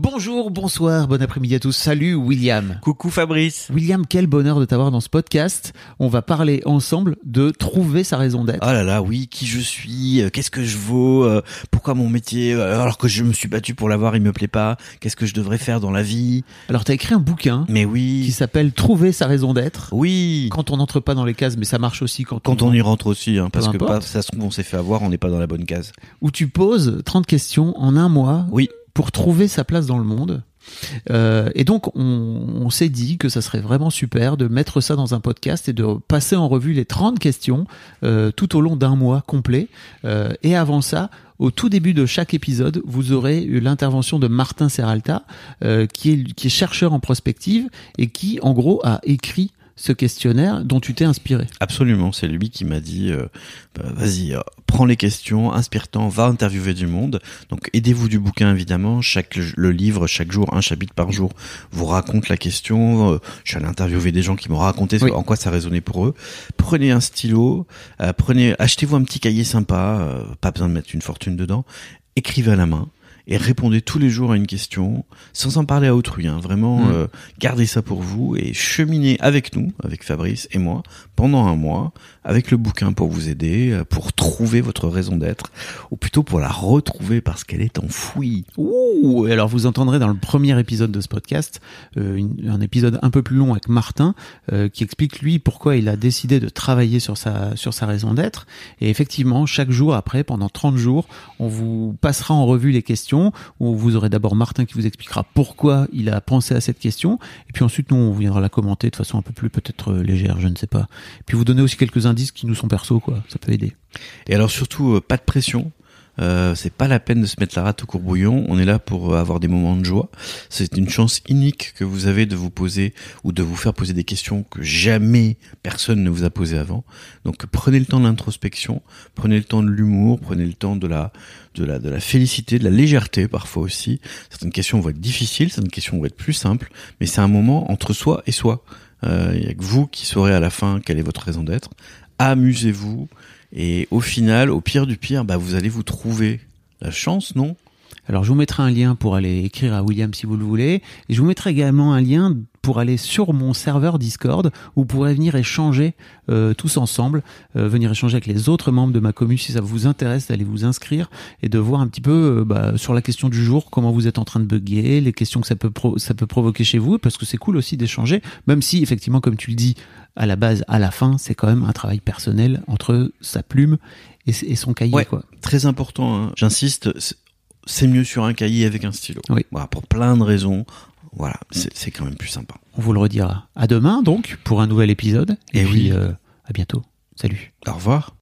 Bonjour, bonsoir, bon après-midi à tous. Salut William. Coucou Fabrice. William, quel bonheur de t'avoir dans ce podcast. On va parler ensemble de trouver sa raison d'être. Oh là là, oui, qui je suis, euh, qu'est-ce que je vaux, euh, pourquoi mon métier, euh, alors que je me suis battu pour l'avoir, il me plaît pas, qu'est-ce que je devrais faire dans la vie. Alors t'as écrit un bouquin Mais qui oui, s'appelle Trouver sa raison d'être. oui. Quand on n'entre pas dans les cases, mais ça marche aussi quand, Quand on y rentre aussi, hein, parce que pas, ça se trouve on s'est fait avoir, on n'est pas dans la bonne case. où tu poses 30 questions en un mois Oui. Pour trouver sa place dans le monde. Euh, et donc, on, s'est dit que ça serait vraiment super de mettre ça dans un podcast et de passer en revue les 30 questions euh, tout au long d'un mois complet. Euh, et avant ça, au tout début de chaque épisode, vous aurez l'intervention de Martin Serralta, euh, qui, est, qui est chercheur en prospective et qui, en gros, a écrit ce questionnaire dont tu t'es inspiré. Absolument, c'est lui qui m'a dit, euh, bah, vas-y, euh, prends les questions, inspire-t'en, va interviewer du monde. Donc aidez-vous du bouquin évidemment. Chaque le livre, chaque jour, un chapitre par jour, vous raconte la question. Euh, je suis allé interviewer des gens qui m'ont raconté Oui. en quoi ça résonnait pour eux. Prenez un stylo, prenez, achetez-vous un petit cahier sympa, pas besoin de mettre une fortune dedans. Écrivez à la main. Et répondez tous les jours à une question, sans en parler à autrui. Hein. Vraiment, Mm. euh, gardez ça pour vous et cheminez avec nous, avec Fabrice et moi, pendant un mois, avec le bouquin pour vous aider, euh, pour trouver votre raison d'être, ou plutôt pour la retrouver parce qu'elle est enfouie. Ouh, et alors vous entendrez dans le premier épisode de ce podcast euh, une- un épisode un peu plus long avec Martin euh, qui explique lui pourquoi il a décidé de travailler sur sa sur sa raison d'être et effectivement chaque jour après pendant 30 jours on vous passera en revue les questions où vous aurez d'abord Martin qui vous expliquera pourquoi il a pensé à cette question et puis ensuite nous on viendra la commenter de façon un peu plus peut-être euh, légère je ne sais pas. Puis vous donner aussi quelques indices qui nous sont perso quoi. Ça peut aider. Et alors surtout, euh, pas de pression. Euh, c'est pas la peine de se mettre la rate au courbouillon. On est là pour euh, avoir des moments de joie. C'est une chance unique que vous avez de vous poser ou de vous faire poser des questions que jamais personne ne vous a posées avant. Donc prenez le temps de l'introspection, prenez le temps de l'humour, prenez le temps de la, de la, de la félicité, de la légèreté parfois aussi. Certaines questions vont être difficiles, certaines questions vont être plus simples, mais c'est un moment entre soi et soi. Euh, Il y a que vous qui saurez à la fin quelle est votre raison d'être. Amusez-vous. Et au final, au pire du pire, bah, vous allez vous trouver la chance, non? Alors je vous mettrai un lien pour aller écrire à William si vous le voulez. Et je vous mettrai également un lien pour aller sur mon serveur Discord où vous pourrez venir échanger euh, tous ensemble, euh, venir échanger avec les autres membres de ma commune si ça vous intéresse d'aller vous inscrire et de voir un petit peu euh, bah, sur la question du jour comment vous êtes en train de bugger, les questions que ça peut ça peut provoquer chez vous parce que c'est cool aussi d'échanger même si effectivement comme tu le dis à la base à la fin c'est quand même un travail personnel entre sa plume et, et son cahier Ouais. quoi. Très important, hein. j'insiste, c'est- c'est mieux sur un cahier avec un stylo. Oui. Voilà, pour plein de raisons. Voilà, c'est c'est quand même plus sympa. On vous le redira. À demain donc pour un nouvel épisode. Et, Eh puis oui. euh, à bientôt. Salut. Au revoir.